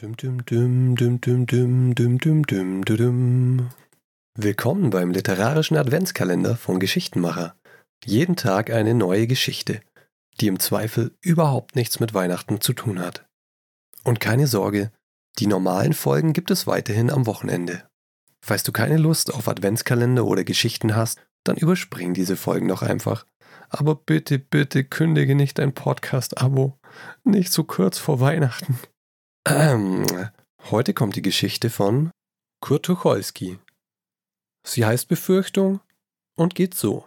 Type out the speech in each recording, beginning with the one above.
Dum, dum, dum, dum, dum, dum, dum, dum, dum, dum. Willkommen beim literarischen Adventskalender von Geschichtenmacher. Jeden Tag eine neue Geschichte, die im Zweifel überhaupt nichts mit Weihnachten zu tun hat. Und keine Sorge, die normalen Folgen gibt es weiterhin am Wochenende. Falls du keine Lust auf Adventskalender oder Geschichten hast, dann überspring diese Folgen doch einfach. Aber bitte, bitte kündige nicht dein Podcast-Abo. Nicht so kurz vor Weihnachten. Ähm, heute kommt die Geschichte von Kurt Tucholsky. Sie heißt Befürchtung und geht so.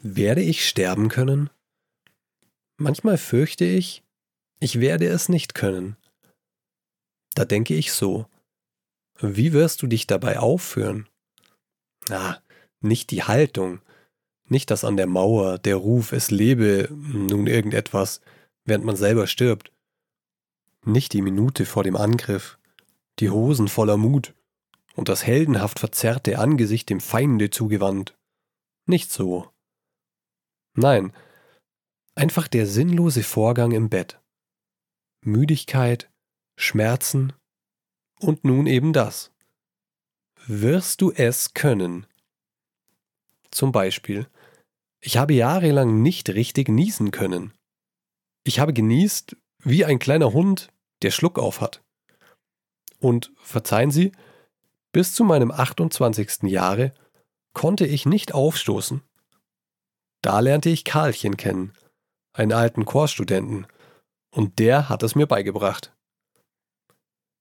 Werde ich sterben können? Manchmal fürchte ich, ich werde es nicht können. Da denke ich so, wie wirst du dich dabei aufführen? Ah, nicht die Haltung, nicht das an der Mauer, der Ruf, es lebe nun irgendetwas, während man selber stirbt. Nicht die Minute vor dem Angriff, die Hosen voller Mut und das heldenhaft verzerrte Angesicht dem Feinde zugewandt. Nicht so. Nein, einfach der sinnlose Vorgang im Bett. Müdigkeit, Schmerzen und nun eben das. Wirst du es können? Zum Beispiel, ich habe jahrelang nicht richtig niesen können. Ich habe genießt wie ein kleiner Hund, der Schluck auf hat. Und verzeihen Sie, bis zu meinem 28. Jahre konnte ich nicht aufstoßen. Da lernte ich Karlchen kennen, einen alten Chorstudenten, und der hat es mir beigebracht.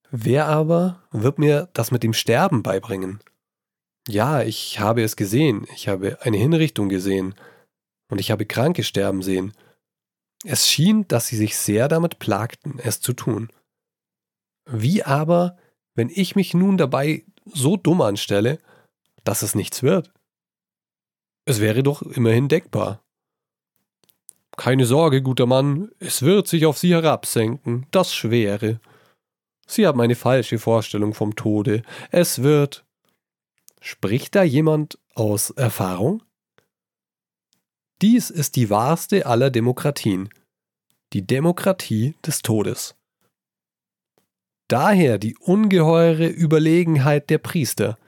Wer aber wird mir das mit dem Sterben beibringen? Ja, ich habe es gesehen, ich habe eine Hinrichtung gesehen, und ich habe Kranke sterben sehen. Es schien, dass sie sich sehr damit plagten, es zu tun. Wie aber, wenn ich mich nun dabei so dumm anstelle, dass es nichts wird? Es wäre doch immerhin denkbar. Keine Sorge, guter Mann, es wird sich auf Sie herabsenken, das Schwere. Sie haben eine falsche Vorstellung vom Tode. Es wird. Spricht da jemand aus Erfahrung? Dies ist die wahrste aller Demokratien, die Demokratie des Todes. Daher die ungeheure Überlegenheit der Priester,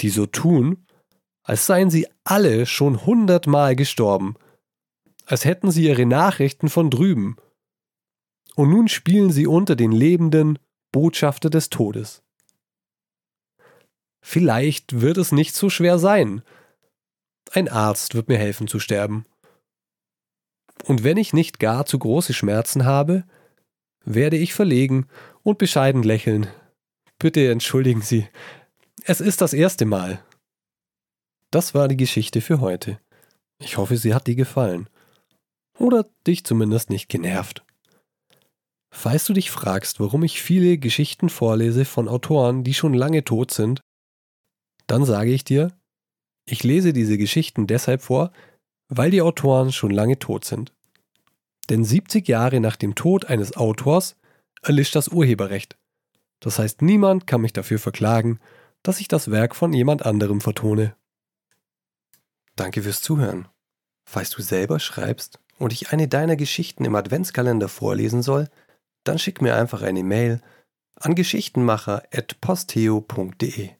die so tun, als seien sie alle schon hundertmal gestorben, als hätten sie ihre Nachrichten von drüben. Und nun spielen sie unter den Lebenden Botschafter des Todes. Vielleicht wird es nicht so schwer sein. Ein Arzt wird mir helfen zu sterben. Und wenn ich nicht gar zu große Schmerzen habe, werde ich verlegen und bescheiden lächeln. Bitte entschuldigen Sie. Es ist das erste Mal. Das war die Geschichte für heute. Ich hoffe, sie hat dir gefallen. Oder dich zumindest nicht genervt. Falls du dich fragst, warum ich viele Geschichten vorlese von Autoren, die schon lange tot sind, dann sage ich dir, ich lese diese Geschichten deshalb vor, weil die Autoren schon lange tot sind. Denn 70 Jahre nach dem Tod eines Autors erlischt das Urheberrecht. Das heißt, niemand kann mich dafür verklagen, dass ich das Werk von jemand anderem vertone. Danke fürs Zuhören. Falls du selber schreibst und ich eine deiner Geschichten im Adventskalender vorlesen soll, dann schick mir einfach eine Mail an geschichtenmacher.posteo.de.